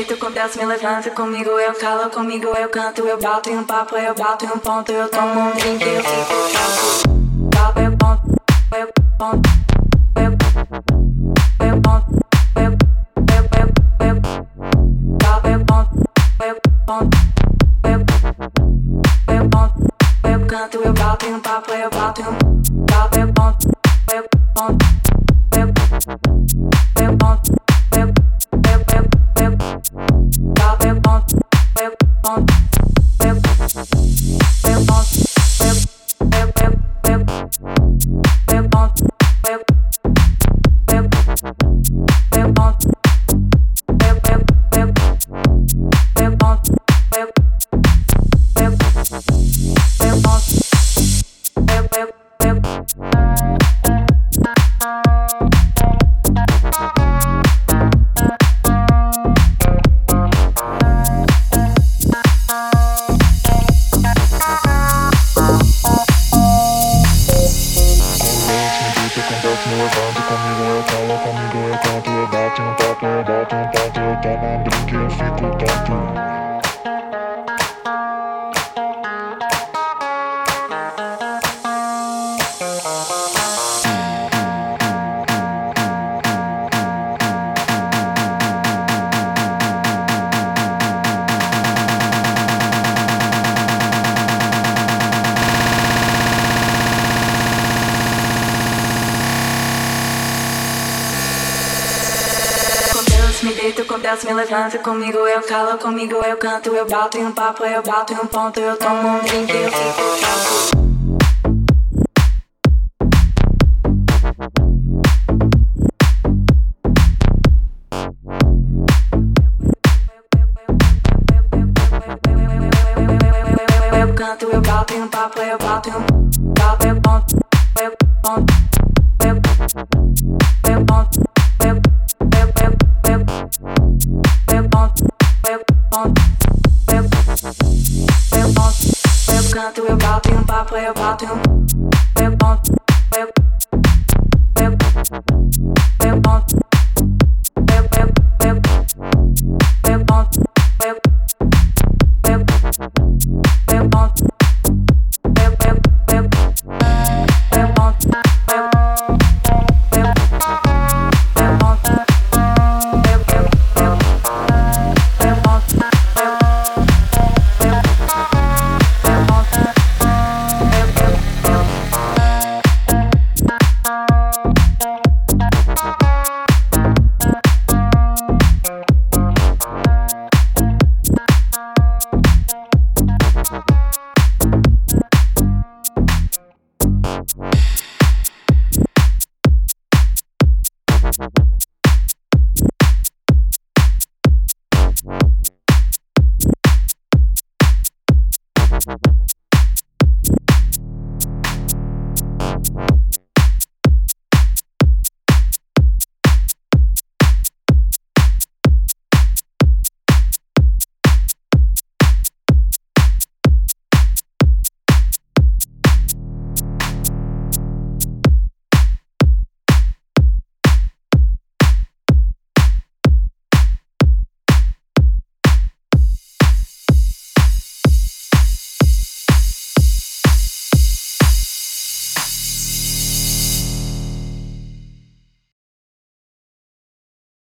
me deito, com Deus me levanto Comigo eu calo, comigo eu canto Eu bato em um papo, eu bato em um ponto Eu tomo um drink, eu fico calmo Papo, eu ponto, eu ponto Eu, ponto, eu ponto, eu canto Eu bato em um papo, eu bato em um Papo, eu ponto, eu ponto um papo, eu bato um ponto Eu tomo um drink, eu fico tonto me deito, com Deus me levanto Comigo eu calo, comigo eu canto Eu bato em um papo, eu bato em um ponto Eu tomo um drink, eu fico calmo Eu canto, eu bato em um papo, eu bato em um papo, eu ponto, eu ponto, eu canto, eu bato em